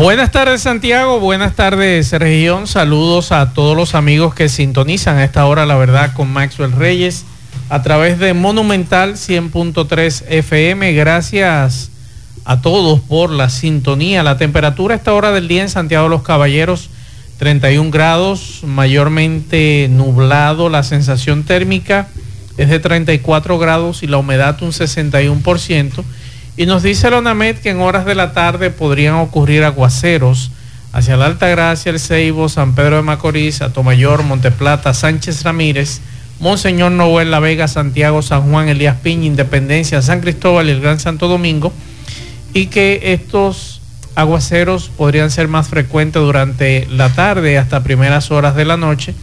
Buenas tardes Santiago, buenas tardes región, saludos a todos los amigos que sintonizan a esta hora la verdad con Maxwell Reyes a través de Monumental 100.3 FM. Gracias a todos por la sintonía. La temperatura a esta hora del día en Santiago de los Caballeros 31 grados, mayormente nublado, la sensación térmica es de 34 grados y la humedad un 61%. Y nos dice la ONAMED que en horas de la tarde podrían ocurrir aguaceros hacia la Alta Gracia, El Ceibo, San Pedro de Macorís, Atomayor, Monteplata, Sánchez Ramírez, Monseñor Noel, La Vega, Santiago, San Juan, Elías Piña, Independencia, San Cristóbal y el Gran Santo Domingo. Y que estos aguaceros podrían ser más frecuentes durante la tarde hasta primeras horas de la noche.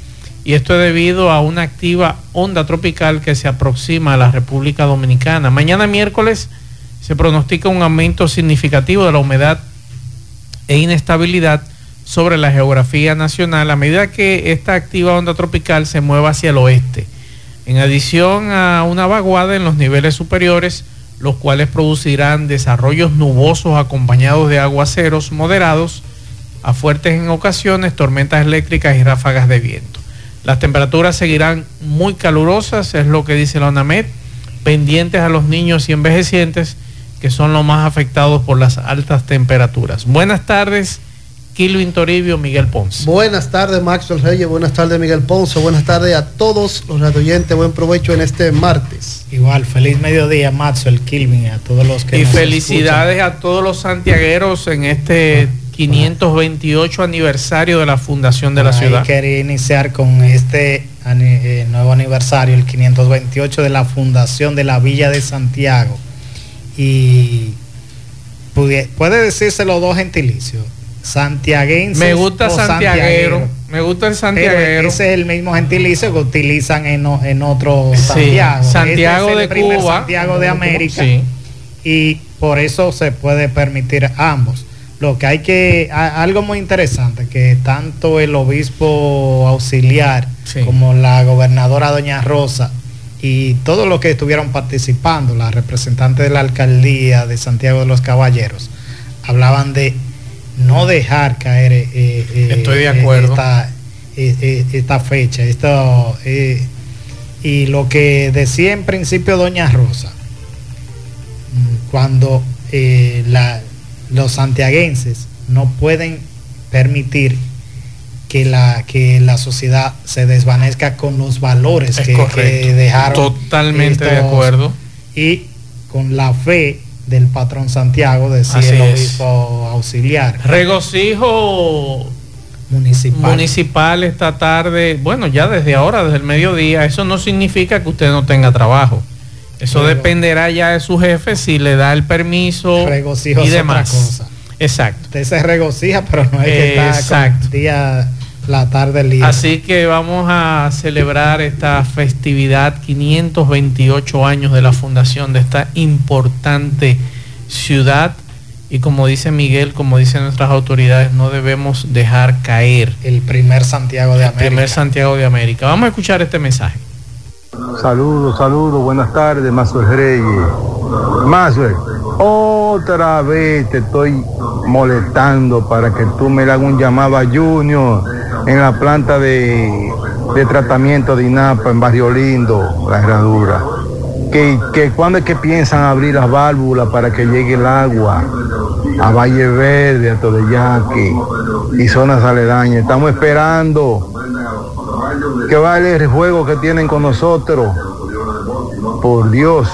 Y esto es debido a una activa onda tropical que se aproxima a la República Dominicana. Mañana miércoles se pronostica un aumento significativo de la humedad e inestabilidad sobre la geografía nacional a medida que esta activa onda tropical se mueva hacia el oeste. En adición a una vaguada en los niveles superiores, los cuales producirán desarrollos nubosos acompañados de aguaceros moderados a fuertes en ocasiones, tormentas eléctricas y ráfagas de viento. Las temperaturas seguirán muy calurosas, es lo que dice la ONAMED, pendientes a los niños y envejecientes que son los más afectados por las altas temperaturas. Buenas tardes, Kilvin Toribio, Miguel Ponce. Buenas tardes, Maxwell Reyes. Buenas tardes, Miguel Ponce. Buenas tardes a todos los radioyentes. Buen provecho en este martes. Igual, feliz mediodía, Maxwell, Kilvin, a todos los que Y felicidades a todos los santiagueros en este 528 aniversario de la fundación de la ciudad. Quería iniciar con este eh, nuevo aniversario, el 528 de la fundación de la Villa de Santiago y puede decirse los dos gentilicios. Santiaguense. Me gusta santiaguero. Me gusta el santiaguero. ese es el mismo gentilicio que utilizan en, en otro Santiago. Santiago de Cuba. Santiago de América. Y por eso se puede permitir ambos. Lo que hay que, algo muy interesante, que tanto el obispo auxiliar como la gobernadora doña Rosa y todos los que estuvieron participando, la representante de la alcaldía de Santiago de los Caballeros, hablaban de no dejar caer eh, eh, Estoy de acuerdo. Eh, esta, fecha. Esto, y lo que decía en principio doña Rosa, cuando los santiaguenses no pueden permitir que la, que la sociedad se desvanezca con los valores que, dejaron. Totalmente de acuerdo. Y con la fe del patrón Santiago, decía el obispo auxiliar. Regocijo municipal. municipal esta tarde, bueno, ya desde ahora, desde el mediodía, eso no significa que usted no tenga trabajo. Eso dependerá ya de su jefe si le da el permiso regocijo y demás. Exacto. Usted se regocija, pero no hay que estar día la tarde libre. Así que vamos a celebrar esta festividad, 528 años de la fundación de esta importante ciudad. Y como dice Miguel, como dicen nuestras autoridades, no debemos dejar caer. El primer Santiago de América. El primer Santiago de América. Vamos a escuchar este mensaje. Saludos, saludos, buenas tardes, Mazuel Reyes. Mazuel, otra vez te estoy molestando para que tú me hagas un llamado a Junior en la planta de, tratamiento de INAPA en Barrio Lindo, la herradura. Que, que cuando es que piensan abrir las válvulas para que llegue el agua a Valle Verde, a Todeyaque y zonas aledañas. Estamos esperando que vale el juego que tienen con nosotros. Por Dios.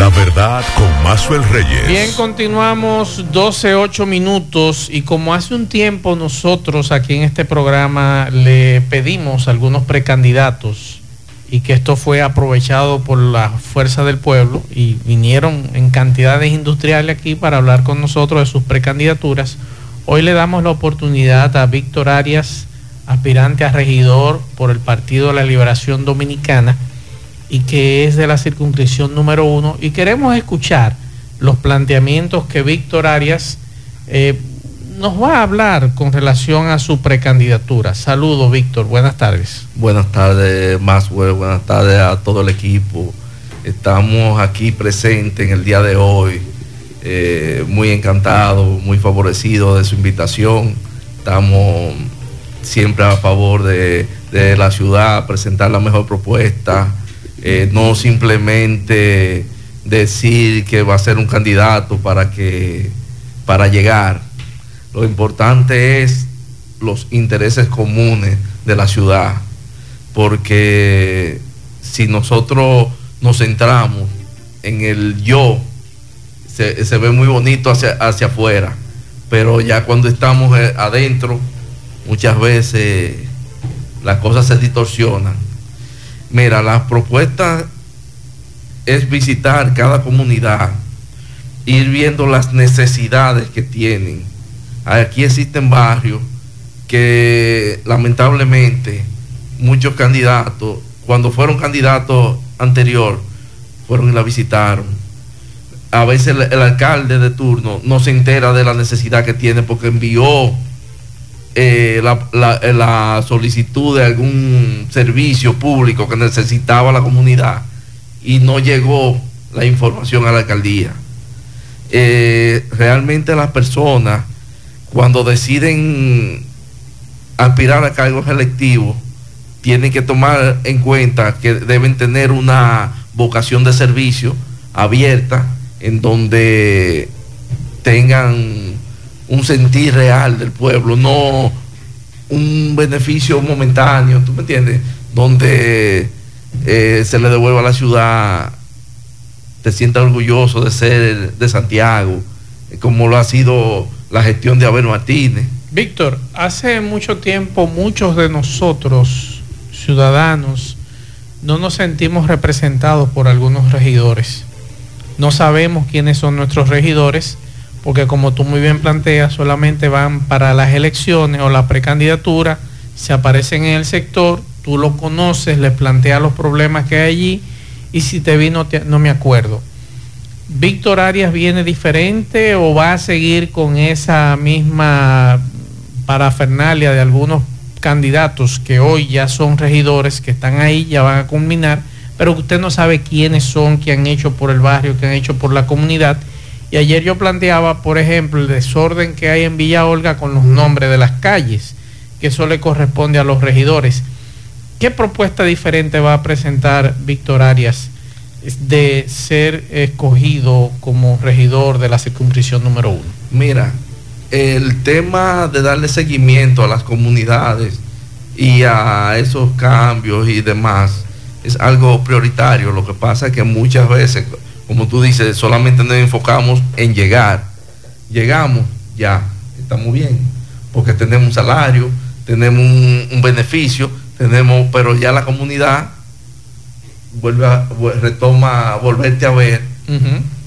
La verdad con Mazuel Reyes. Bien, continuamos 12, 8 minutos y como hace un tiempo nosotros aquí en este programa le pedimos algunos precandidatos y que esto fue aprovechado por la fuerza del pueblo y vinieron en cantidades industriales aquí para hablar con nosotros de sus precandidaturas. Hoy le damos la oportunidad a Víctor Arias aspirante a regidor por el Partido de la Liberación Dominicana y que es de la circunscripción número uno. Y queremos escuchar los planteamientos que Víctor Arias eh, nos va a hablar con relación a su precandidatura. Saludos, Víctor. Buenas tardes. Buenas tardes, Maxwell. Buenas tardes a todo el equipo. Estamos aquí presentes en el día de hoy. Eh, muy encantados, muy favorecidos de su invitación. Estamos siempre a favor de, la ciudad, presentar la mejor propuesta, eh, no simplemente decir que va a ser un candidato para que para llegar. Lo importante es los intereses comunes de la ciudad, porque si nosotros nos centramos en el yo, se, ve muy bonito hacia, hacia afuera, pero ya cuando estamos eh, adentro, muchas veces las cosas se distorsionan. Mira, la propuesta es visitar cada comunidad, ir viendo las necesidades que tienen. Aquí existen barrios que lamentablemente muchos candidatos, cuando fueron candidatos anterior, fueron y la visitaron. A veces el, alcalde de turno no se entera de la necesidad que tiene porque envió eh, la, solicitud de algún servicio público que necesitaba la comunidad y no llegó la información a la alcaldía. Eh, realmente las personas cuando deciden aspirar a cargos electivos tienen que tomar en cuenta que deben tener una vocación de servicio abierta en donde tengan un sentir real del pueblo, no un beneficio momentáneo, ¿tú me entiendes? Donde eh, se le devuelva a la ciudad, te sienta orgulloso de ser de Santiago, como lo ha sido la gestión de Abel Martínez. Víctor, hace mucho tiempo muchos de nosotros, ciudadanos, no nos sentimos representados por algunos regidores. No sabemos quiénes son nuestros regidores porque como tú muy bien planteas, solamente van para las elecciones o la precandidatura, se aparecen en el sector, tú lo conoces, les planteas los problemas que hay allí y si te vi no, no me acuerdo. ¿Víctor Arias viene diferente o va a seguir con esa misma parafernalia de algunos candidatos que hoy ya son regidores, que están ahí, ya van a culminar, pero usted no sabe quiénes son, qué han hecho por el barrio, qué han hecho por la comunidad y ayer yo planteaba, por ejemplo, el desorden que hay en Villa Olga con los nombres de las calles, que eso le corresponde a los regidores. ¿Qué propuesta diferente va a presentar Víctor Arias de ser escogido como regidor de la circunscripción número uno? Mira, el tema de darle seguimiento a las comunidades y a esos cambios y demás es algo prioritario. Lo que pasa es que muchas veces como tú dices, solamente nos enfocamos en llegar. Llegamos, ya, estamos bien, porque tenemos un salario, tenemos un, beneficio, tenemos, pero ya la comunidad vuelve a, retoma volverte a ver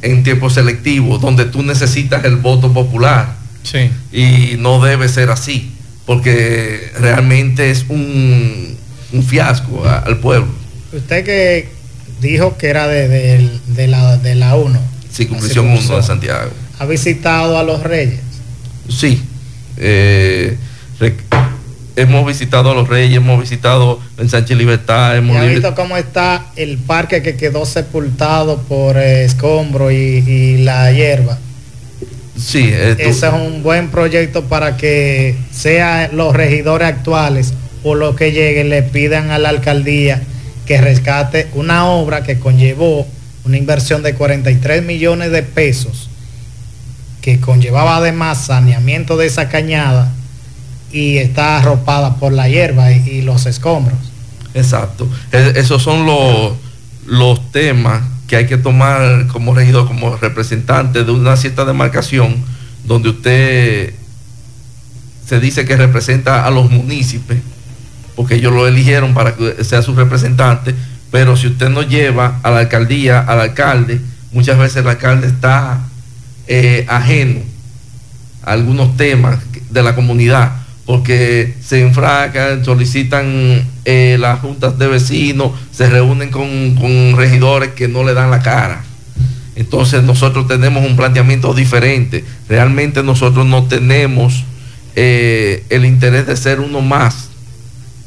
en tiempo selectivo, donde tú necesitas el voto popular. Sí. Y no debe ser así, porque realmente es un, un fiasco al pueblo. Usted que dijo que era de, la, de la 1. Circunscripción 1 de Santiago. ¿Ha visitado a los Reyes? Sí. Eh, hemos visitado a los Reyes, hemos visitado en Sánchez Libertad. Hemos visto cómo está el parque que quedó sepultado por eh, escombro y, la hierba? Sí. Ese es un buen proyecto para que sean los regidores actuales o los que lleguen le pidan a la alcaldía que rescate una obra que conllevó una inversión de 43 millones de pesos, que conllevaba además saneamiento de esa cañada y está arropada por la hierba y, los escombros. Exacto. E, esos son los, los temas que hay que tomar como regidor, como representante de una cierta demarcación, donde usted se dice que representa a los municipios porque ellos lo eligieron para que sea su representante, pero si usted no lleva a la alcaldía, al alcalde, muchas veces el alcalde está eh, ajeno a algunos temas de la comunidad, porque se enfracan, solicitan eh, las juntas de vecinos, se reúnen con, con regidores que no le dan la cara. Entonces nosotros tenemos un planteamiento diferente. Realmente nosotros no tenemos eh, el interés de ser uno más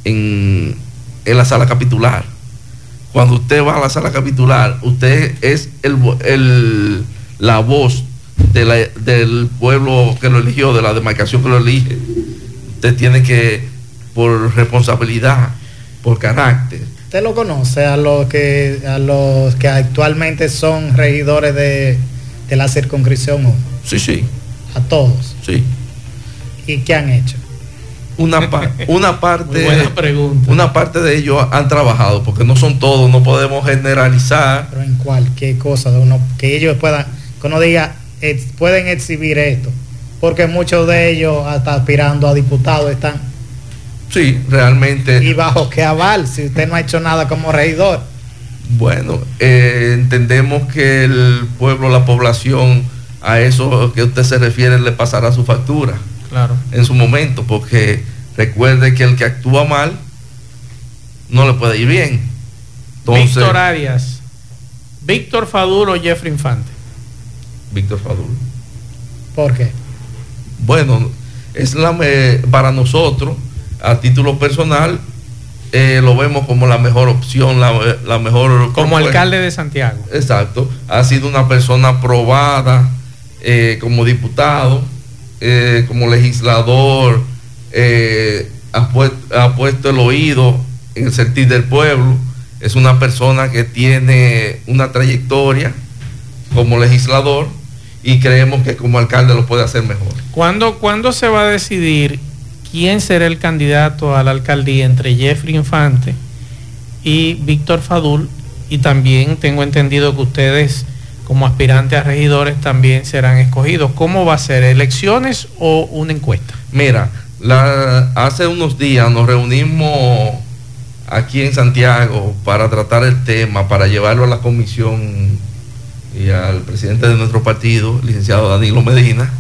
en, en, la sala capitular. Cuando usted va a la sala capitular, usted es el, el, la voz de la, del pueblo que lo eligió, de la demarcación que lo elige. Usted tiene que, por responsabilidad, por carácter. ¿Usted lo conoce a los que, a los que actualmente son regidores de, de la circunscripción 1? Sí, sí. A todos. Sí. ¿Y qué han hecho? Una, una parte buena pregunta. una parte de ellos han trabajado porque no son todos no podemos generalizar. Pero en cualquier cosa de uno que ellos puedan que uno diga pueden exhibir esto porque muchos de ellos hasta aspirando a diputados están sí realmente. y bajo qué aval si usted no ha hecho nada como regidor. Bueno eh, entendemos que el pueblo la población a eso que usted se refiere le pasará su factura claro. en su momento, porque recuerde que el que actúa mal no le puede ir bien. Entonces, Víctor Arias, Víctor Fadul o Jeffrey Infante. Víctor Fadul. ¿Por qué? Bueno, es la para nosotros, a título personal, eh, lo vemos como la mejor opción, la, la mejor... Como alcalde de Santiago. Exacto. Ha sido una persona probada eh, como diputado eh, como legislador eh, ha, puesto, el oído en el sentir del pueblo. Es una persona que tiene una trayectoria como legislador y creemos que como alcalde lo puede hacer mejor. ¿Cuándo, ¿Cuándo se va a decidir quién será el candidato a la alcaldía entre Jeffrey Infante y Víctor Fadul? Y también tengo entendido que ustedes como aspirantes a regidores también serán escogidos. ¿Cómo va a ser? ¿Elecciones o una encuesta? Mira, hace unos días nos reunimos aquí en Santiago para tratar el tema, para llevarlo a la comisión y al presidente de nuestro partido, licenciado Danilo Medina,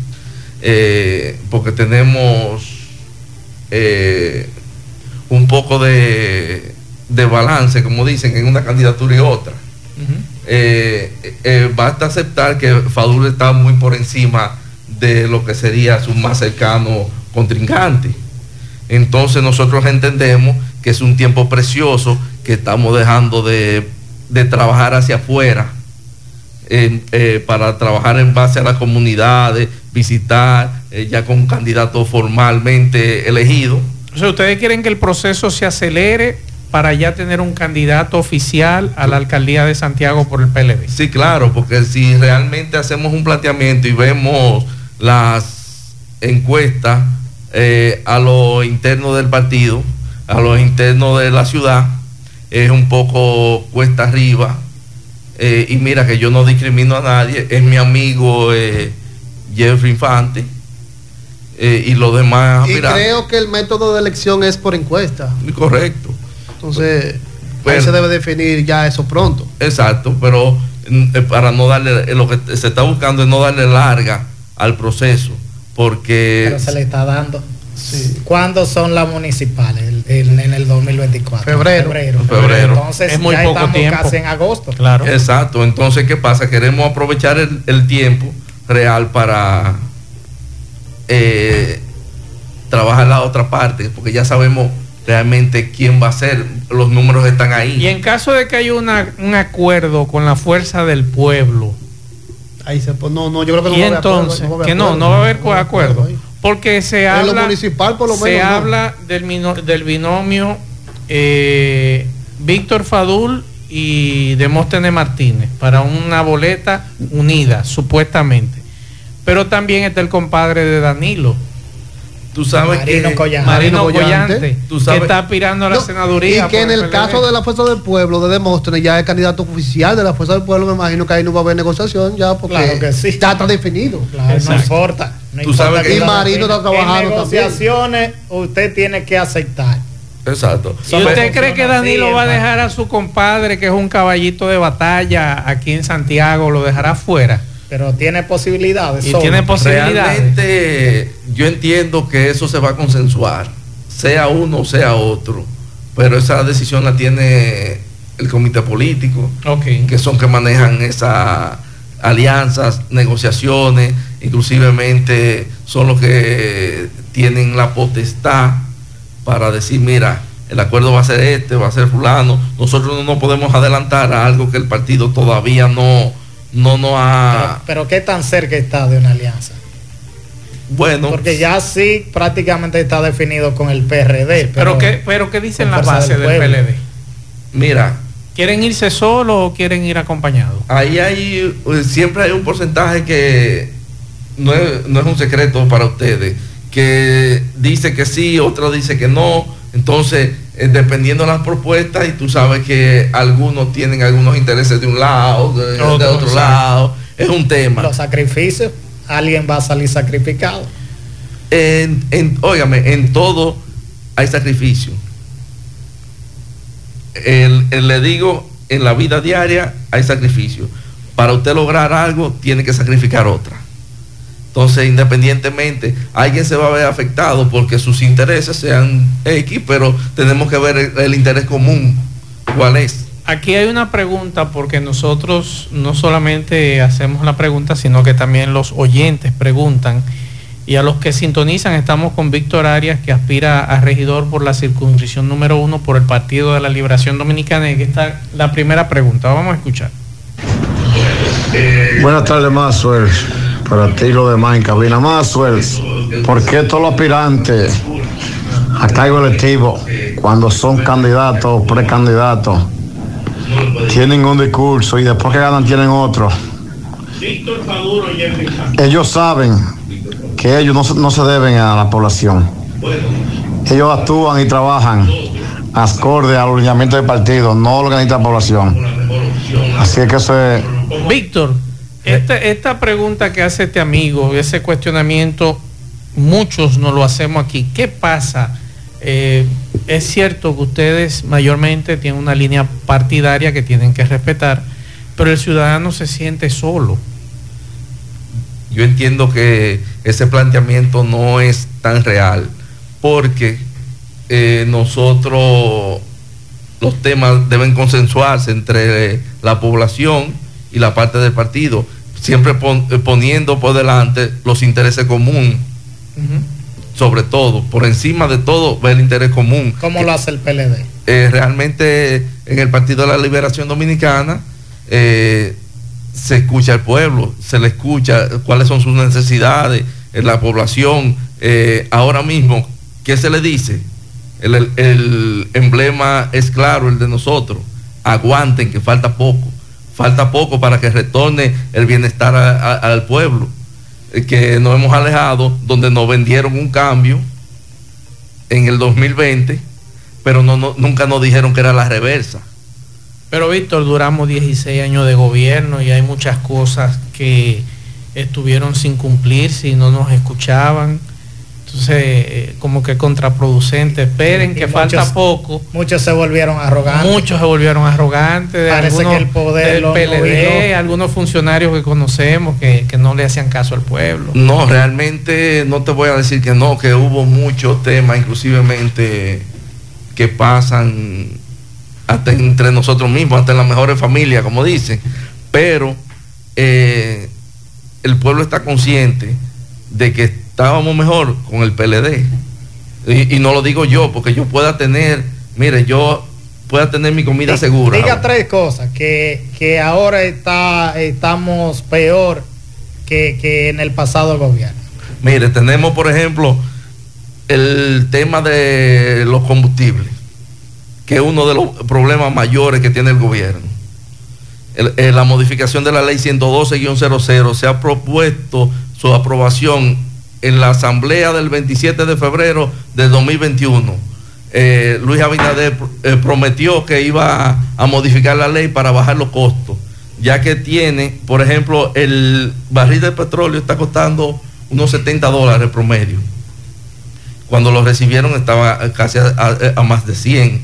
eh, porque tenemos eh, un poco de, de balance, como dicen, en una candidatura y otra. Eh, eh, basta aceptar que Fadul está muy por encima de lo que sería su más cercano contrincante. Entonces nosotros entendemos que es un tiempo precioso que estamos dejando de, trabajar hacia afuera eh, para trabajar en base a las comunidades, visitar ya con un candidato formalmente elegido. O sea, ¿ustedes quieren que el proceso se acelere para ya tener un candidato oficial a la alcaldía de Santiago por el PLD. Sí, claro, porque si realmente hacemos un planteamiento y vemos las encuestas eh, a lo interno del partido, a lo interno de la ciudad, es un poco cuesta arriba. Eh, y mira que yo no discrimino a nadie, es mi amigo eh, Jeffrey Infante. y los demás. Y creo que el método de elección es por encuesta. Correcto. Entonces, se debe definir ya eso pronto. Exacto, pero mm, eh, para no darle, eh, lo que se está buscando es no darle larga al proceso, porque... Pero se le está dando. Sí. ¿Cuándo son las municipales? En, el 2024. Febrero. Febrero. Entonces es muy ya poco estamos tiempo. casi en agosto. Claro. Exacto. Entonces, ¿qué pasa? Queremos aprovechar el, tiempo real para eh, trabajar la otra parte, porque ya sabemos realmente quién va a ser. Los números están ahí. Y en caso de que haya una, un acuerdo con la fuerza del pueblo. Ahí se no, no, yo creo que no y entonces, que no, no va a haber acuerdo. Porque se habla, municipal por lo se habla del, del binomio eh, Víctor Fadul y Demóstenes Martínez para una boleta unida, supuestamente. Pero también está el compadre de Danilo, Tú sabes Marino que Collante, Marino Collante, ¿tú sabes? que está aspirando a la senaduría. Y que en el, caso de la Fuerza del Pueblo, de Demóstenes, ya es candidato oficial de la Fuerza del Pueblo, me imagino que ahí no va a haber negociación ya, porque claro que sí. ya está definido. Claro, no importa. No Tú sabes que y Marino está trabajando en negociaciones usted tiene que aceptar. Exacto. ¿Y usted cree que Danilo va a dejar a su compadre, que es un caballito de batalla aquí en Santiago, lo dejará fuera? pero tiene posibilidades. Y tiene posibilidades. Realmente yo entiendo que eso se va a consensuar, sea uno o sea otro, pero esa decisión la tiene el comité político, que son que manejan esas alianzas, negociaciones, inclusivemente son los que tienen la potestad para decir, mira, el acuerdo va a ser este, va a ser fulano. Nosotros no podemos adelantar a algo que el partido todavía no, no nos ha... Pero, ¿qué tan cerca está de una alianza? Bueno. Porque ya sí prácticamente está definido con el PRD. Pero, ¿qué, pero ¿qué dicen la base del, PLD? Mira. ¿Quieren irse solos o quieren ir acompañados? Ahí hay, eh, siempre hay un porcentaje que no es, no es un secreto para ustedes, que dice que sí, otro dice que no entonces, eh, dependiendo de las propuestas, y tú sabes que algunos tienen algunos intereses de un lado, de, otro, lado, es un tema. Los sacrificios, alguien va a salir sacrificado. En, en, en todo hay sacrificio. le digo, en la vida diaria hay sacrificio. Para usted lograr algo, tiene que sacrificar otra. Entonces, independientemente, alguien se va a ver afectado porque sus intereses sean X, pero tenemos que ver el, interés común, cuál es. Aquí hay una pregunta porque nosotros no solamente hacemos la pregunta, sino que también los oyentes preguntan. Y a los que sintonizan, estamos con Víctor Arias, que aspira a regidor por la circunscripción número uno por el Partido de la Liberación Dominicana. Y aquí está la primera pregunta. Vamos a escuchar. Buenas tardes, más para ti lo demás en cabina. ¿Por qué todos los aspirantes a cargo electivo, cuando son candidatos o precandidatos, tienen un discurso y después que ganan tienen otro? Ellos saben que ellos no, se deben a la población. Ellos actúan y trabajan acorde al lineamiento del partido, no lo que necesita la población. Así es que eso es... Víctor, esta, pregunta que hace este amigo, ese cuestionamiento, muchos no lo hacemos aquí. ¿Qué pasa? Eh, es cierto que ustedes mayormente tienen una línea partidaria que tienen que respetar, pero el ciudadano se siente solo. Yo entiendo que ese planteamiento no es tan real, porque eh, nosotros los temas deben consensuarse entre la población y la parte del partido siempre eh, poniendo por delante los intereses comunes. Sobre todo, por encima de todo, ver el interés común. ¿Cómo lo hace el PLD? Eh, realmente en el Partido de la Liberación Dominicana eh, se escucha al pueblo, se le escucha cuáles son sus necesidades, en la población. ahora mismo, ¿qué se le dice? el emblema es claro, el de nosotros. Aguanten, que falta poco falta poco para que retorne el bienestar al pueblo, eh, que nos hemos alejado, donde nos vendieron un cambio en el 2020, pero no, nunca nos dijeron que era la reversa. Pero Víctor, duramos 16 años de gobierno y hay muchas cosas que estuvieron sin cumplir, si no nos escuchaban eh, como que contraproducente. Esperen que falta poco. Muchos se volvieron arrogantes. Muchos se volvieron arrogantes. Parece que el poder del PLD, algunos funcionarios que conocemos que, no le hacían caso al pueblo. No, realmente no te voy a decir que no, que hubo muchos temas, inclusivemente, que pasan hasta entre nosotros mismos, hasta en las mejores familias, como dicen. Pero eh, el pueblo está consciente de que estábamos mejor con el PLD. Y, no lo digo yo, porque yo pueda tener, mire, yo pueda tener mi comida segura. Diga tres cosas, que, ahora está, estamos peor que, en el pasado gobierno. Mire, tenemos, por ejemplo, el tema de los combustibles, que es uno de los problemas mayores que tiene el gobierno. Eh, la modificación de la ley 112-00 se ha propuesto su aprobación en la asamblea del 27 de febrero del 2021. Eh, Luis Abinader eh, prometió que iba a, modificar la ley para bajar los costos, ya que tiene, por ejemplo, el barril de petróleo está costando unos 70 dólares promedio. Cuando lo recibieron estaba casi a, más de 100.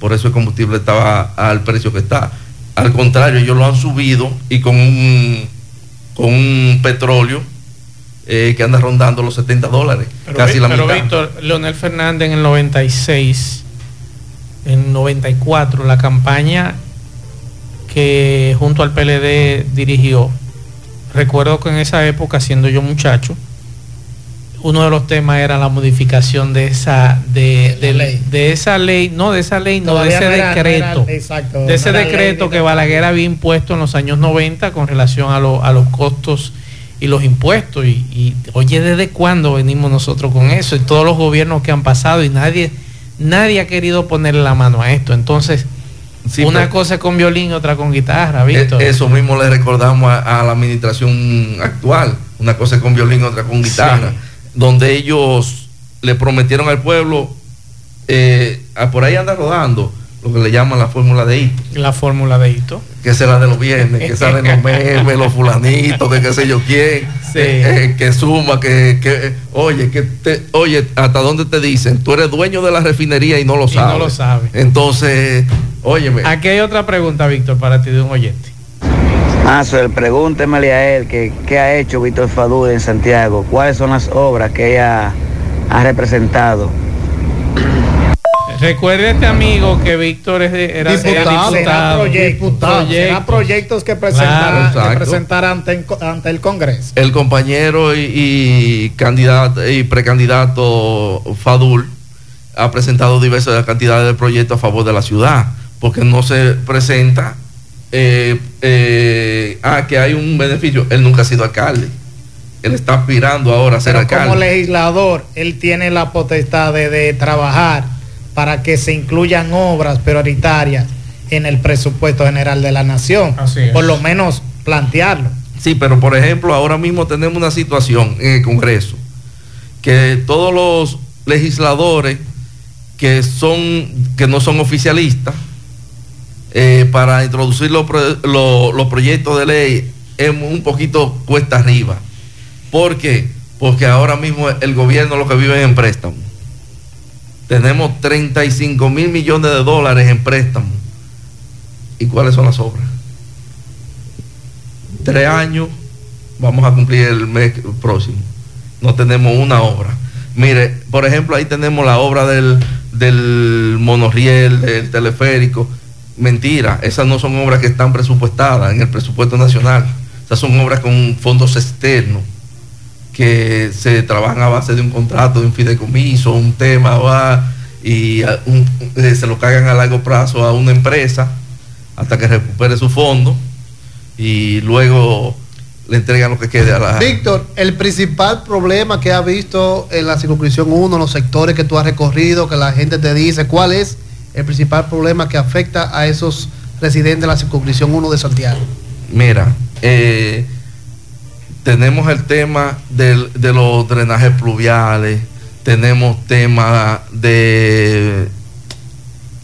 Por eso el combustible estaba al precio que está. Al contrario, ellos lo han subido y con un, con un petróleo eh, que anda rondando los 70 dólares. Pero, casi la pero Víctor, Leonel Fernández en el 96, en 94, la campaña que junto al PLD dirigió, recuerdo que en esa época, siendo yo muchacho, uno de los temas era la modificación de esa de, ley. de esa ley, no de esa ley, no de ese decreto, de ese decreto que Balaguer había impuesto en los años 90 con relación a, a los costos y los impuestos. Y, oye, ¿desde cuándo venimos nosotros con eso? Y todos los gobiernos que han pasado y nadie, nadie ha querido ponerle la mano a esto. Entonces, una cosa con violín, otra con guitarra, ¿visto? E, eso mismo le recordamos a, la administración actual. Una cosa con violín, otra con guitarra. Donde ellos le prometieron al pueblo, eh, por ahí anda rodando lo que le llaman la fórmula de hito. La fórmula de hito. Que será de los viernes, que salen los memes, los fulanitos, que qué sé yo quién, eh, eh, que suma, que, oye, que te, oye, hasta dónde te dicen, tú eres dueño de la refinería y no lo sabes. no lo sabes. Entonces, óyeme. Aquí hay otra pregunta, Víctor, para ti de un oyente. Ah, pregúntemele a él que, qué ha hecho Víctor Fadú en Santiago, cuáles son las obras que ella ha representado Recuerde este amigo que Víctor es de, era diputado, será proyectos que presentar, ante, ante, el Congreso. El compañero y, candidato y precandidato Fadul ha presentado diversas cantidades de proyectos a favor de la ciudad, porque no se presenta eh, eh, a que hay un beneficio. Él nunca ha sido alcalde. Él está aspirando ahora a ser alcalde. Como legislador, él tiene la potestad de trabajar para que se incluyan obras prioritarias en el presupuesto general de la nación. Por lo menos plantearlo. Sí, pero por ejemplo, ahora mismo tenemos una situación en el Congreso que todos los legisladores que son que no son oficialistas eh, para introducir los, los proyectos de ley es un poquito cuesta arriba. ¿Por qué? Porque ahora mismo el gobierno lo que vive es en préstamo tenemos 35 mil millones de dólares en préstamo. ¿Y cuáles son las obras? Tres años, vamos a cumplir el mes próximo. No tenemos una obra. Mire, por ejemplo, ahí tenemos la obra del, del monorriel, del teleférico. Mentira, esas no son obras que están presupuestadas en el presupuesto nacional. Esas son obras con fondos externos que se trabajan a base de un contrato, de un fideicomiso, un tema, va, y eh, se lo cagan a largo plazo a una empresa hasta que recupere su fondo y luego le entregan lo que quede a la... Víctor, el principal problema que ha visto en la circunscripción 1, los sectores que tú has recorrido, que la gente te dice, ¿cuál es el principal problema que afecta a esos residentes de la circunscripción 1 de Santiago? Mira, eh, tenemos el tema de los drenajes pluviales, tenemos tema de...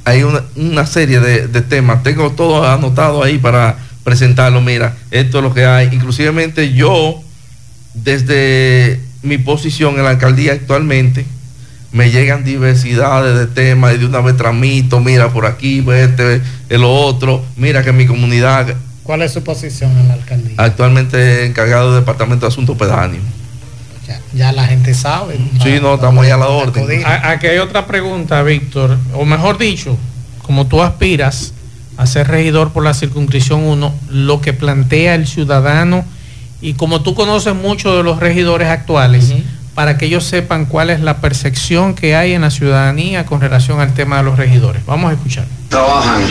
Hay una, serie de, temas, tengo todo anotado ahí para presentarlo, mira, esto es lo que hay. Inclusivemente yo, desde mi posición en la alcaldía actualmente, me llegan diversidades de temas y de una vez tramito, mira por aquí, este, el otro, mira que mi comunidad ¿Cuál es su posición en la alcaldía? Actualmente encargado del Departamento de Asuntos Pedáneos. Ya, la gente sabe. Sí, no, estamos ahí a la orden. Aquí hay otra pregunta, Víctor. O mejor dicho, como tú aspiras a ser regidor por la circunscripción 1, lo que plantea el ciudadano y como tú conoces mucho de los regidores actuales, para que ellos sepan cuál es la percepción que hay en la ciudadanía con relación al tema de los regidores. Vamos a escuchar. Trabajan.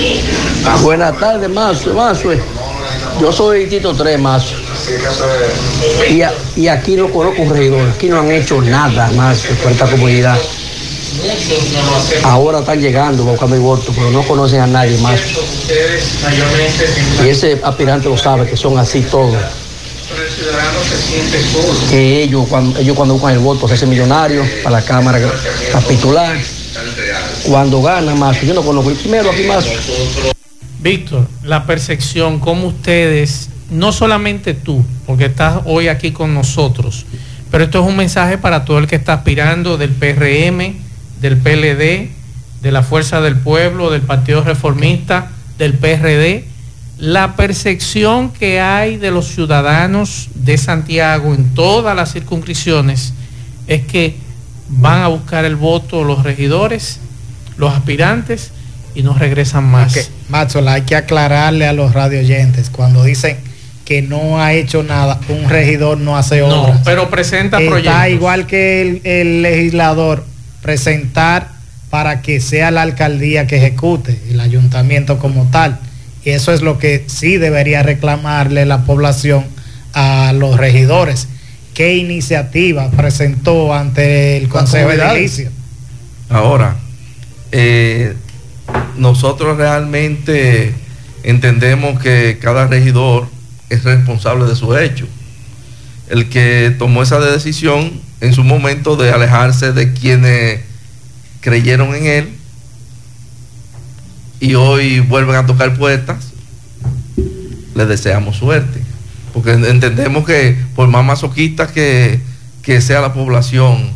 Buenas tardes, Mazo. Yo soy Tito 3, Mazo. Y, aquí no conozco un regidor. Aquí no han hecho nada más por esta comunidad. Ahora están llegando buscando el voto, pero no conocen a nadie más. Y ese aspirante lo sabe, que son así todos que ellos cuando, ellos cuando buscan el voto se hacen millonarios para la Cámara capitular. Cuando ganan más, yo no conozco el primero aquí más. Víctor, la percepción, como ustedes, no solamente tú, porque estás hoy aquí con nosotros, pero esto es un mensaje para todo el que está aspirando del PRM, del PLD, de la Fuerza del Pueblo, del Partido Reformista, del PRD, la percepción que hay de los ciudadanos de Santiago en todas las circunscripciones es que van a buscar el voto los regidores, los aspirantes y no regresan más. Okay. hay que aclararle a los radioyentes cuando dicen que no ha hecho nada, un regidor no hace obras. No, pero presenta Está proyectos. igual que el, el, legislador, presentar para que sea la alcaldía que ejecute, el ayuntamiento como tal. Y eso es lo que sí debería reclamarle la población a los regidores. ¿Qué iniciativa presentó ante el Consejo de Edilicio? Ahora, eh, nosotros realmente entendemos que cada regidor es responsable de su hecho. El que tomó esa decisión en su momento de alejarse de quienes creyeron en él y hoy vuelven a tocar puertas, le deseamos suerte. Porque entendemos que por más masoquista que, que sea la población,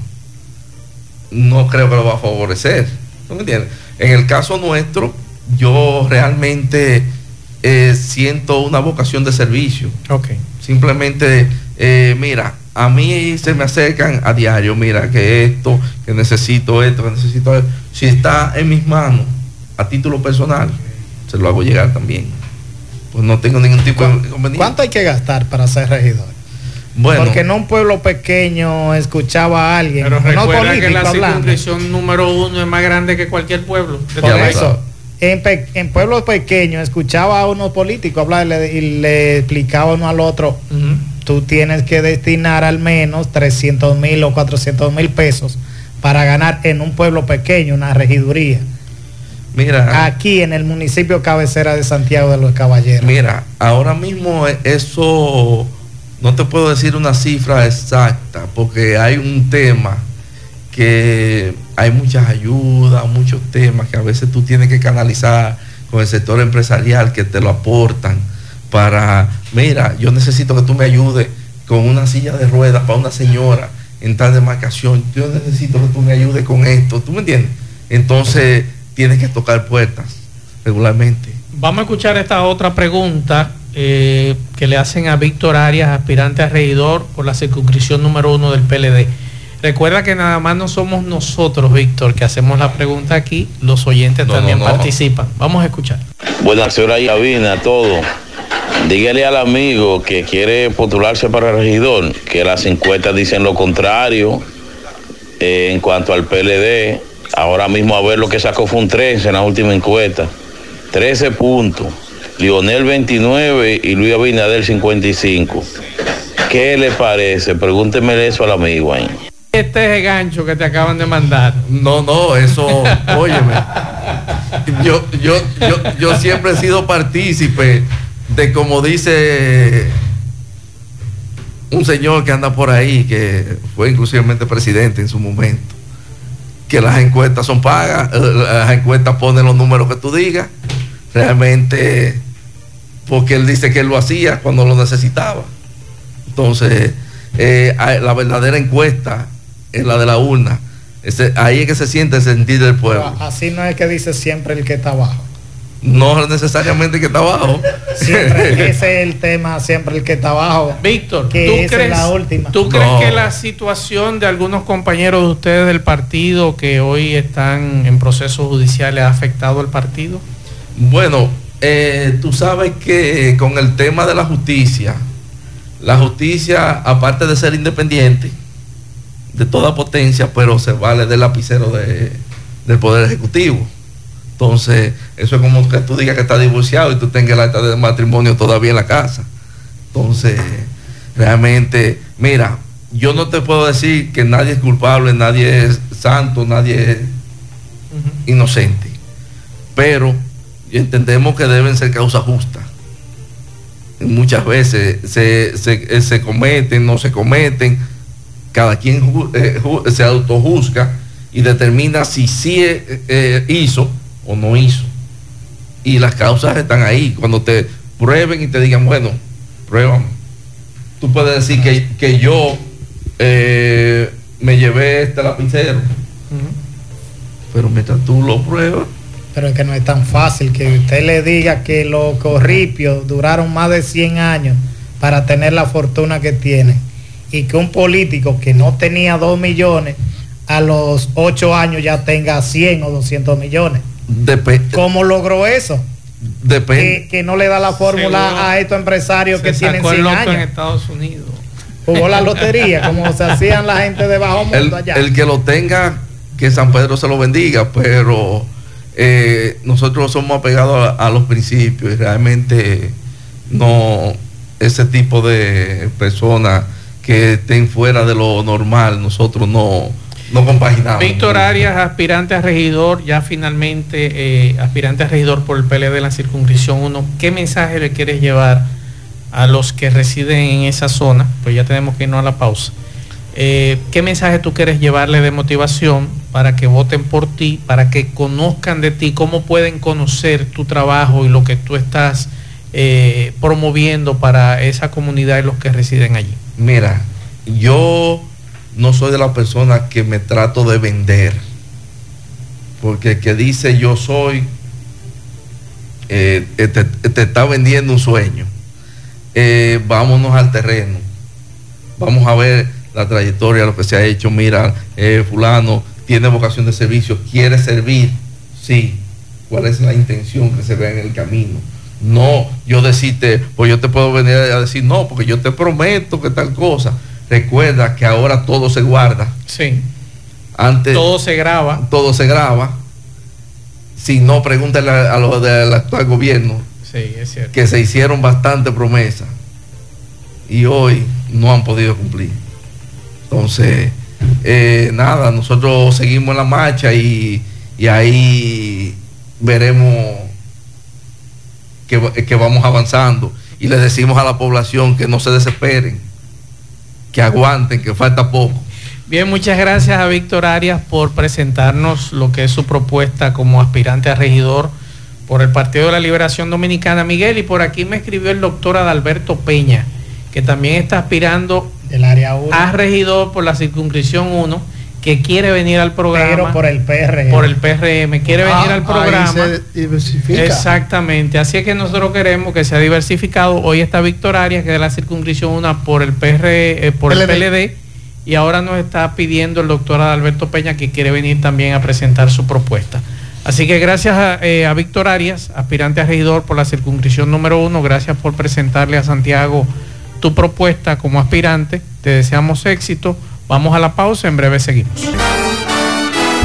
no creo que lo va a favorecer. ¿No me entiendes? En el caso nuestro, yo realmente eh, siento una vocación de servicio. Ok. Simplemente, eh, mira, a mí se me acercan a diario, mira, que esto, que necesito esto, que necesito esto. Si está en mis manos, a título personal, se lo hago llegar también. Pues no tengo ningún tipo de inconveniente. ¿Cuánto hay que gastar para ser regidor? Bueno, Porque en un pueblo pequeño escuchaba a alguien. Pero recuerda que la circunscripción número uno es más grande que cualquier pueblo. Por eso, en, pueblos pequeños escuchaba a unos políticos hablar y le, explicaba uno al otro, tú tienes que destinar al menos 300 mil o 400 mil pesos para ganar en un pueblo pequeño una regiduría. Mira, aquí en el municipio cabecera de Santiago de los Caballeros. Mira, ahora mismo eso no te puedo decir una cifra exacta porque hay un tema que hay muchas ayudas, muchos temas que a veces tú tienes que canalizar con el sector empresarial que te lo aportan para, mira, yo necesito que tú me ayudes con una silla de ruedas para una señora en tal demarcación, yo necesito que tú me ayudes con esto, ¿tú me entiendes? Entonces tienes que tocar puertas regularmente. Vamos a escuchar esta otra pregunta eh, que le hacen a Víctor Arias, aspirante a regidor por la circunscripción número uno del PLD. Recuerda que nada más no somos nosotros, Víctor, que hacemos la pregunta aquí, los oyentes también participan. Vamos a escuchar. Buenas, señora Yavina, todo. Dígale al amigo que quiere postularse para regidor, que las encuestas dicen lo contrario eh, en cuanto al PLD. Ahora mismo a ver lo que sacó fue un 13 en la última encuesta. 13 puntos. Lionel 29 y Luis Abinader 55. ¿Qué le parece? Pregúnteme eso al amigo ahí. Este es el gancho que te acaban de mandar. No, no, eso, óyeme. Yo, yo, yo, yo siempre he sido partícipe de como dice un señor que anda por ahí, que fue inclusivamente presidente en su momento, que las encuestas son pagas, las encuestas ponen los números que tú digas. Realmente porque él dice que él lo hacía cuando lo necesitaba. Entonces, eh, la verdadera encuesta es la de la urna. ahí es que se siente el sentir del pueblo. así no es que dice siempre el que está abajo. No necesariamente el que está abajo. Siempre ese es el tema, siempre el que está abajo. Víctor, que ¿tú crees, la última. ¿tú crees que la situación de algunos compañeros de ustedes del partido que hoy están en proceso judicial le ha afectado al partido? Bueno, eh, tú sabes que con el tema de la justicia, la justicia, aparte de ser independiente, de toda potencia, pero se vale del lapicero del Poder Ejecutivo. Entonces, eso es como que tú digas que estás divorciado y tú tengas el acta de matrimonio todavía en la casa. Entonces, realmente, mira, yo no te puedo decir que nadie es culpable, nadie es santo, nadie es inocente. Pero entendemos que deben ser causas justas. Muchas veces se, eh, se, cometen, no se cometen, cada quien eh, se autojuzga y determina si sí eh, hizo o no hizo. Y las causas están ahí. Cuando te prueben y te digan, bueno, pruébame. Tú puedes decir que, yo me llevé este lapicero. Pero mientras tú lo pruebas, Pero es que no es tan fácil que usted le diga que los corripios duraron más de 100 años para tener la fortuna que tienen y que un político que no tenía 2 millones a los 8 años ya tenga 100 o 200 millones. ¿Cómo logró eso? Depende. Que, no le da la fórmula a estos empresarios que tienen 100 años. en Estados Unidos. Jugó la lotería, como se hacían la gente de bajo mundo el, allá. El que lo tenga, que San Pedro se lo bendiga, pero eh, nosotros somos apegados a, los principios y realmente no ese tipo de personas que estén fuera de lo normal, nosotros no, no compaginamos. Víctor Arias, aspirante a regidor, ya finalmente eh, aspirante a regidor por el PLD de la circunscripción 1, ¿qué mensaje le quieres llevar a los que residen en esa zona? Pues ya tenemos que irnos a la pausa. Eh, ¿Qué mensaje tú quieres llevarle de motivación para que voten por ti, para que conozcan de ti, cómo pueden conocer tu trabajo y lo que tú estás eh, promoviendo para esa comunidad y los que residen allí? Mira, yo no soy de las personas que me trato de vender, porque el que dice yo soy, eh, te, está vendiendo un sueño. vámonos al terreno, vamos a ver la trayectoria, lo que se ha hecho, mira, eh, fulano tiene vocación de servicio, quiere servir, sí, cuál es la intención que se ve en el camino. No, yo decirte, pues yo te puedo venir a decir, no, porque yo te prometo que tal cosa. Recuerda que ahora todo se guarda. Sí. Antes. Todo se graba. Todo se graba. Si no, pregúntale a, los del actual gobierno. Sí, es cierto. Que se hicieron bastante promesas. Y hoy no han podido cumplir. Entonces, eh, nada, nosotros seguimos en la marcha y, ahí veremos que, vamos avanzando. Y le decimos a la población que no se desesperen, que aguanten, que falta poco. Bien, muchas gracias a Víctor Arias por presentarnos lo que es su propuesta como aspirante a regidor por el Partido de la Liberación Dominicana. Miguel, y por aquí me escribió el doctor Adalberto Peña, que también está aspirando del área 1. Ha regidor por la circunscripción 1 que quiere venir al programa. Pero por el PRM. Por el PRM, quiere ah, venir al programa. se diversifica. Exactamente. Así es que nosotros queremos que sea diversificado. Hoy está Víctor Arias, que es de la circunscripción 1 por el PR, eh, por el PLD. Y ahora nos está pidiendo el doctor Adalberto Peña que quiere venir también a presentar su propuesta. Así que gracias a, eh, a Víctor Arias, aspirante a regidor por la circunscripción número 1, gracias por presentarle a Santiago tu propuesta como aspirante. Te deseamos éxito. Vamos a la pausa, en breve seguimos.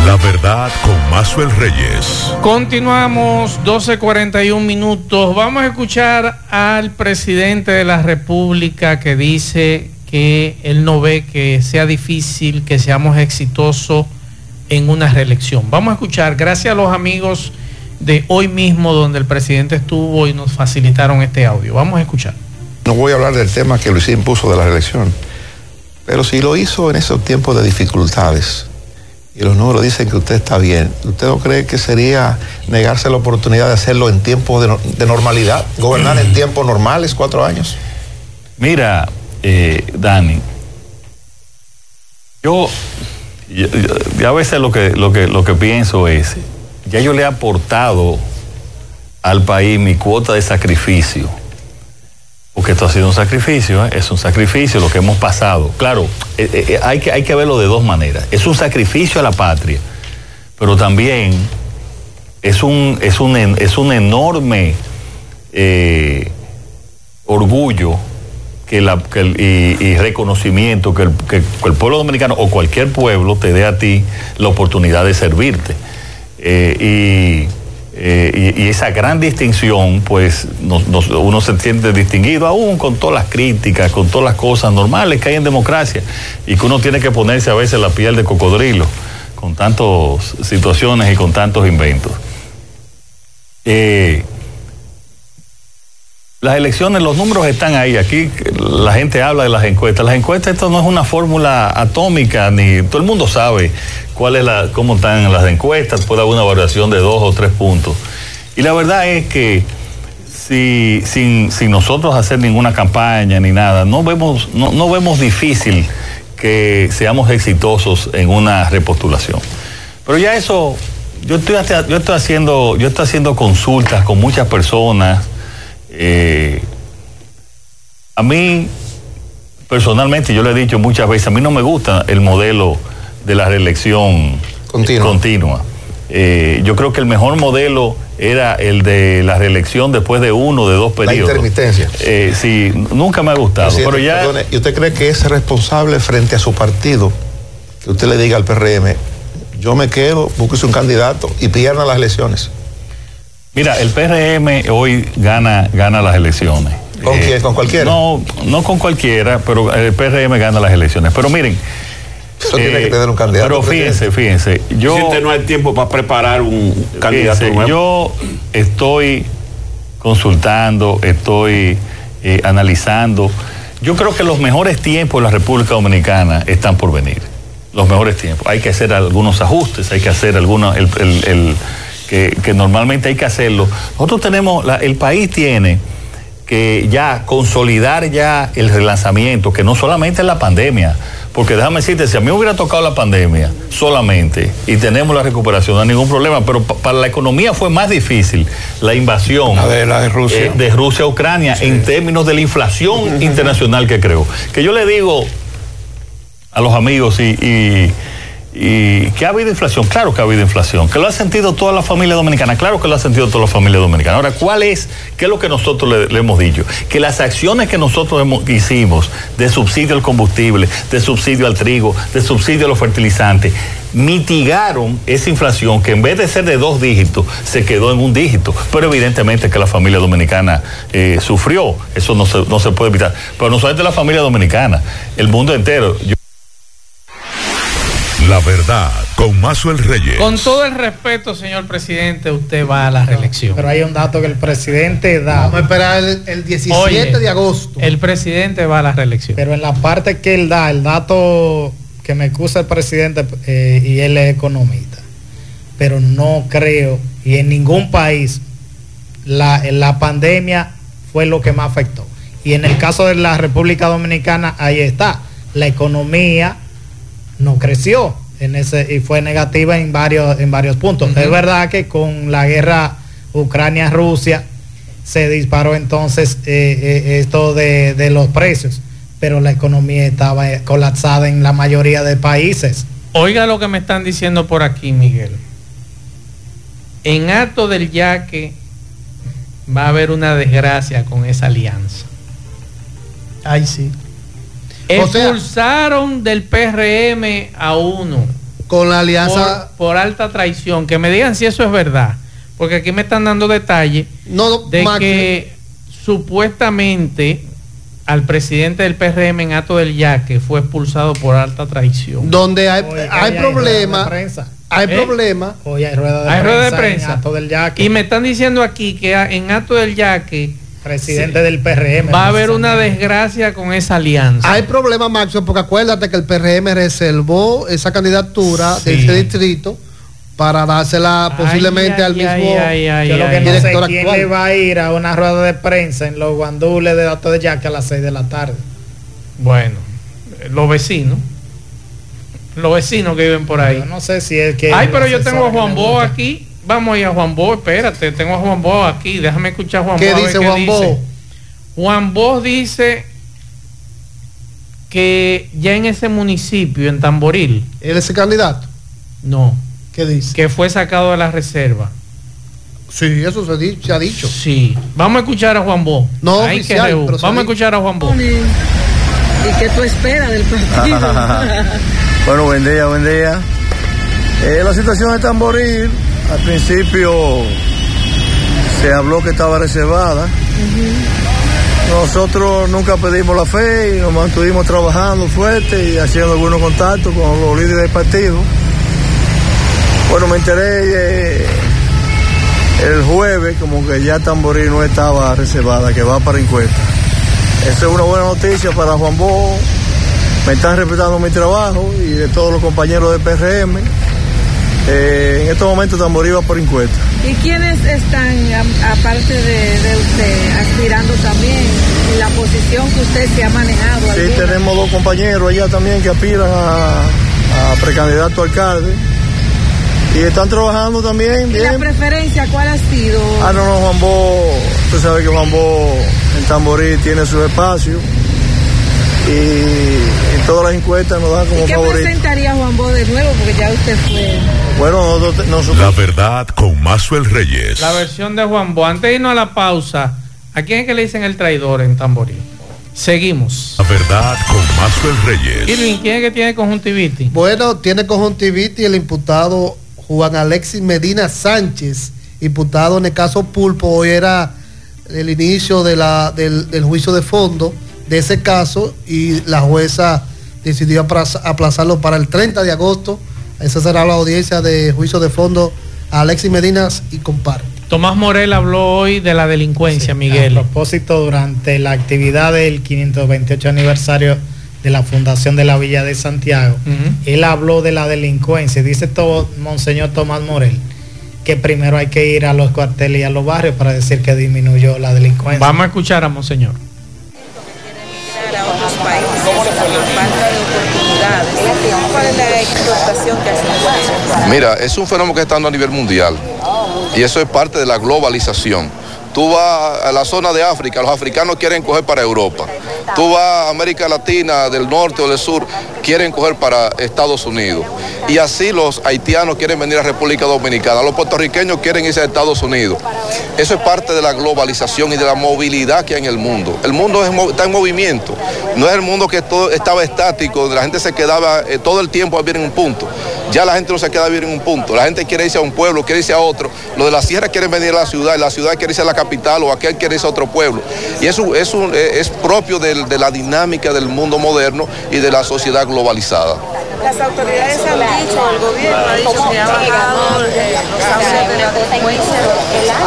La verdad con Mazuel Reyes. Continuamos 12.41 minutos. Vamos a escuchar al presidente de la República que dice que él no ve que sea difícil que seamos exitosos en una reelección. Vamos a escuchar, gracias a los amigos de hoy mismo donde el presidente estuvo y nos facilitaron este audio. Vamos a escuchar. No voy a hablar del tema que Luis impuso de la reelección, pero si lo hizo en esos tiempos de dificultades y los números dicen que usted está bien, ¿usted no cree que sería negarse la oportunidad de hacerlo en tiempos de, normalidad, gobernar en tiempos normales, cuatro años? Mira, eh, Dani, yo, a veces lo que, lo, que, lo que pienso es, ya yo le he aportado al país mi cuota de sacrificio porque esto ha sido un sacrificio, ¿eh? es un sacrificio lo que hemos pasado. Claro, eh, eh, hay, que, hay que verlo de dos maneras. Es un sacrificio a la patria, pero también es un, es un, es un enorme orgullo que la, y, reconocimiento que el, que el, pueblo dominicano o cualquier pueblo te dé a ti la oportunidad de servirte. y eh, y, esa gran distinción, pues uno se siente distinguido aún con todas las críticas, con todas las cosas normales que hay en democracia y que uno tiene que ponerse a veces la piel de cocodrilo con tantas situaciones y con tantos inventos. Eh, las elecciones, los números están ahí. Aquí la gente habla de las encuestas. Las encuestas, esto no es una fórmula atómica, ni todo el mundo sabe cuál es la, cómo están las encuestas, puede haber una variación de dos o tres puntos. Y la verdad es que si, sin, nosotros hacer ninguna campaña ni nada, no vemos, no, vemos difícil que seamos exitosos en una repostulación. Pero ya eso yo estoy, yo estoy haciendo, yo estoy haciendo consultas con muchas personas. Eh, a mí, personalmente, yo le he dicho muchas veces, a mí no me gusta el modelo de la reelección continua. Eh, yo creo que el mejor modelo era el de la reelección después de uno de dos periodos. La intermitencia. Eh, sí, nunca me ha gustado. pero ya... ¿Y usted cree que es responsable frente a su partido que usted le diga al PRM, yo me quedo, búsquese un candidato y pierda las elecciones? Mira, el PRM hoy gana, gana las elecciones. ¿Con quién? ¿Con cualquiera? No, no con cualquiera, pero el PRM gana las elecciones. Pero miren, eso tiene que tener un candidato. Pero fíjense, fíjense. Yo, si usted no hay tiempo para preparar un candidato nuevo. Yo estoy consultando, estoy eh, analizando. Yo creo que los mejores tiempos de la República Dominicana están por venir. Los mejores tiempos. Hay que hacer algunos ajustes, hay que hacer algunos. El, que, normalmente hay que hacerlo. Nosotros tenemos, el país tiene que ya consolidar ya el relanzamiento, que no solamente es la pandemia, porque déjame decirte, si a mí hubiera tocado la pandemia solamente y tenemos la recuperación, no hay ningún problema, pero para la economía fue más difícil la invasión de, Rusia. Eh, de Rusia a Ucrania en términos de la inflación internacional que creo. Que yo le digo a los amigos y ¿Y que ha habido inflación? Claro que ha habido inflación. ¿Que lo ha sentido toda la familia dominicana? Claro que lo ha sentido toda la familia dominicana. Ahora, ¿cuál es, qué es lo que nosotros le, hemos dicho? Que las acciones que nosotros hicimos de subsidio al combustible, de subsidio al trigo, de subsidio a los fertilizantes, mitigaron esa inflación que en vez de ser de dos dígitos, se quedó en un dígito. Pero evidentemente que la familia dominicana eh, sufrió. Eso no se, no se puede evitar. Pero no solamente la familia dominicana, el mundo entero. La verdad, con Mazuel Reyes. Con todo el respeto, señor presidente, usted va a la reelección. Pero hay un dato que el presidente da. Vamos a esperar el, 17 de agosto. El presidente va a la reelección. Pero en la parte que él da, el dato que me acusa el presidente, eh, y él es economista, pero no creo, y en ningún país, la, la pandemia fue lo que más afectó. Y en el caso de la República Dominicana, ahí está. La economía no creció en ese y fue negativa en varios en varios puntos. Es verdad que con la guerra Ucrania-Rusia se disparó entonces eh, eh, esto de, los precios, pero la economía estaba colapsada en la mayoría de países. Oiga lo que me están diciendo por aquí, Miguel. En acto del yaque va a haber una desgracia con esa alianza. Ay, sí. Expulsaron del PRM a uno. Con la alianza. Por, alta traición. Que me digan si eso es verdad. Porque aquí me están dando detalles de que supuestamente al presidente del PRM en acto del yaque fue expulsado por alta traición. Donde hay, hay, problema. Hay ¿Eh? problema. Hoy hay rueda de hay prensa. Rueda de prensa. del yaque. Y me están diciendo aquí que en acto del yaque presidente del PRM. Va a haber una desgracia con esa alianza. Hay problema, Maxo, porque acuérdate que el PRM reservó esa candidatura de ese distrito para dársela posiblemente al mismo ay, Yo lo que no sé quién le va a ir a una rueda de prensa en los guandules de Dato de Yaque a las 6 de la tarde. Bueno, los vecinos. Los vecinos que viven por ahí. Yo no sé si es que. Ay, pero yo tengo a Juan Bo aquí Vamos a ir a Juan Bo, espérate, tengo a Juan Bo aquí, déjame escuchar a Juan ¿Qué dice Juan Bo? Juan Bo dice que ya en ese municipio, en Tamboril. ¿Él es el candidato? No. ¿Qué dice? Que fue sacado de la reserva. Sí, eso se, ha dicho. Sí. Vamos a escuchar a Juan Bo. No, oficial, Vamos a escuchar a Juan Bo. ¿Y qué tú esperas del partido? bueno, buen día, buen día. Eh, la situación de Tamboril al principio se habló que estaba reservada. Nosotros nunca pedimos la fe y nos mantuvimos trabajando fuerte y haciendo algunos contactos con los líderes del partido. Bueno, me enteré eh, el jueves como que ya Tamborí no estaba reservada, que va para encuesta. Esa es una buena noticia para Juan Bo. Me están respetando mi trabajo y de todos los compañeros del PRM. Eh, en estos momentos Tamborí va por encuesta. ¿Y quiénes están, aparte de, usted, aspirando también en la posición que usted se ha manejado? Sí, tenemos dos compañeros allá también que aspiran a, precandidato a alcalde. Y están trabajando también ¿Y la preferencia cuál ha sido? Ah, no, no, Juan Bo, usted sabe que Juan Bo en Tamborí tiene su espacio y en todas las encuestas nos da como ¿Y qué favorito. presentaría Juan Bo de nuevo? Porque ya usted fue. Bueno, nosotros, nosotros- La verdad con Mazuel Reyes. La versión de Juan Bo. Antes de irnos a la pausa, ¿a quién es que le dicen el traidor en Tamborí? Seguimos. La verdad con Mazuel Reyes. Irving, ¿quién es que tiene conjuntivitis? Bueno, tiene conjuntivitis el imputado Juan Alexis Medina Sánchez, imputado en el caso Pulpo. Hoy era el inicio de la, del, del juicio de fondo de ese caso y la jueza decidió aplaza- aplazarlo para el 30 de agosto. Esa será la audiencia de juicio de fondo a Alexis Medina y comparte. Tomás Morel habló hoy de la delincuencia, Miguel. A propósito, durante la actividad del 528 aniversario de la Fundación de la Villa de Santiago, él habló de la delincuencia. Dice todo Monseñor Tomás Morel que primero hay que ir a los cuarteles y a los barrios para decir que disminuyó la delincuencia. Vamos a escuchar a Monseñor. Falta de oportunidades. ¿Cuál es la exportación que hace Mira, es un fenómeno que está dando a nivel mundial y eso es parte de la globalización. Tú vas a la zona de África, los africanos quieren coger para Europa. Tú vas a América Latina, del norte o del sur, quieren coger para Estados Unidos. Y así los haitianos quieren venir a República Dominicana, los puertorriqueños quieren irse a Estados Unidos. Eso es parte de la globalización y de la movilidad que hay en el mundo. El mundo está en movimiento. No es el mundo que todo estaba estático, donde la gente se quedaba eh, todo el tiempo a en un punto. Ya la gente no se queda a vivir en un punto. La gente quiere irse a un pueblo, quiere irse a otro. Los de la sierra quieren venir a la ciudad, y la ciudad quiere irse a la capital o aquel quiere irse a otro pueblo. Y eso es, un- eh, es propio de la dinámica del mundo moderno y de la sociedad globalizada. Las autoridades han dicho, el gobierno ha dicho que ha bajado eh, los de la delincuencia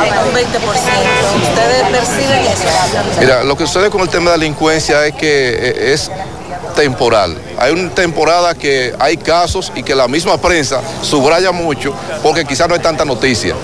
en un 20%. ¿Ustedes perciben eso? Mira, lo que sucede con el tema de la delincuencia es que eh, es temporal. Hay una temporada que hay casos y que la misma prensa subraya mucho porque quizás no hay tanta noticia.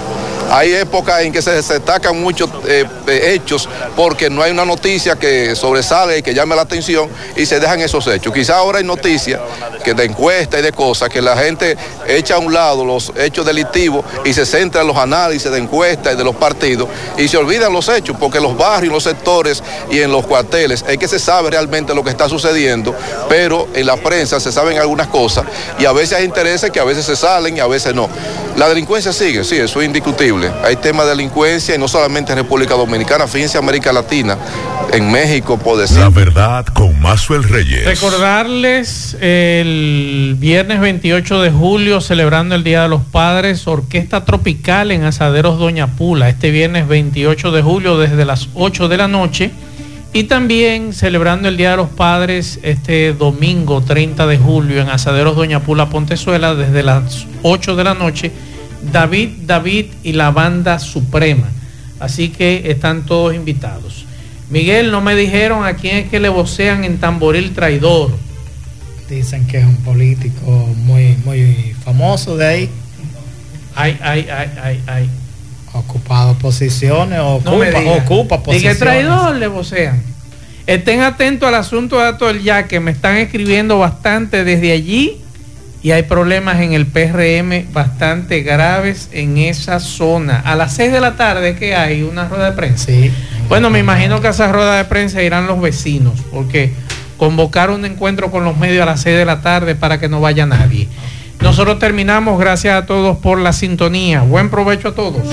Hay épocas en que se destacan muchos eh, eh, hechos porque no hay una noticia que sobresale y que llame la atención y se dejan esos hechos. Quizás ahora hay noticias que de encuestas y de cosas que la gente echa a un lado los hechos delictivos y se centra en los análisis de encuestas y de los partidos y se olvidan los hechos porque en los barrios, los sectores y en los cuarteles es que se sabe realmente lo que está sucediendo, pero en la prensa se saben algunas cosas y a veces hay intereses que a veces se salen y a veces no. La delincuencia sigue, sí, eso es indiscutible. Hay temas de delincuencia y no solamente en República Dominicana, fíjense América Latina, en México, por decir. La verdad con Mazuel Reyes. Recordarles el viernes 28 de julio, celebrando el Día de los Padres, Orquesta Tropical en Asaderos Doña Pula, este viernes 28 de julio desde las 8 de la noche. Y también celebrando el Día de los Padres este domingo 30 de julio en Asaderos Doña Pula Pontezuela desde las 8 de la noche, David, David y la banda Suprema. Así que están todos invitados. Miguel, no me dijeron a quién es que le vocean en Tamboril Traidor. Dicen que es un político muy, muy famoso de ahí. Ay, ay, ay, ay, ay. Ocupado posiciones, ocupa, No me digas. ocupa ¿Y qué posiciones. traidor le vocean? Estén atentos al asunto de del Ya, que me están escribiendo bastante desde allí y hay problemas en el PRM bastante graves en esa zona. A las 6 de la tarde que hay una rueda de prensa. Sí. Bueno, me imagino que a esa rueda de prensa irán los vecinos, porque convocaron un encuentro con los medios a las 6 de la tarde para que no vaya nadie. Nosotros terminamos, gracias a todos por la sintonía. Buen provecho a todos.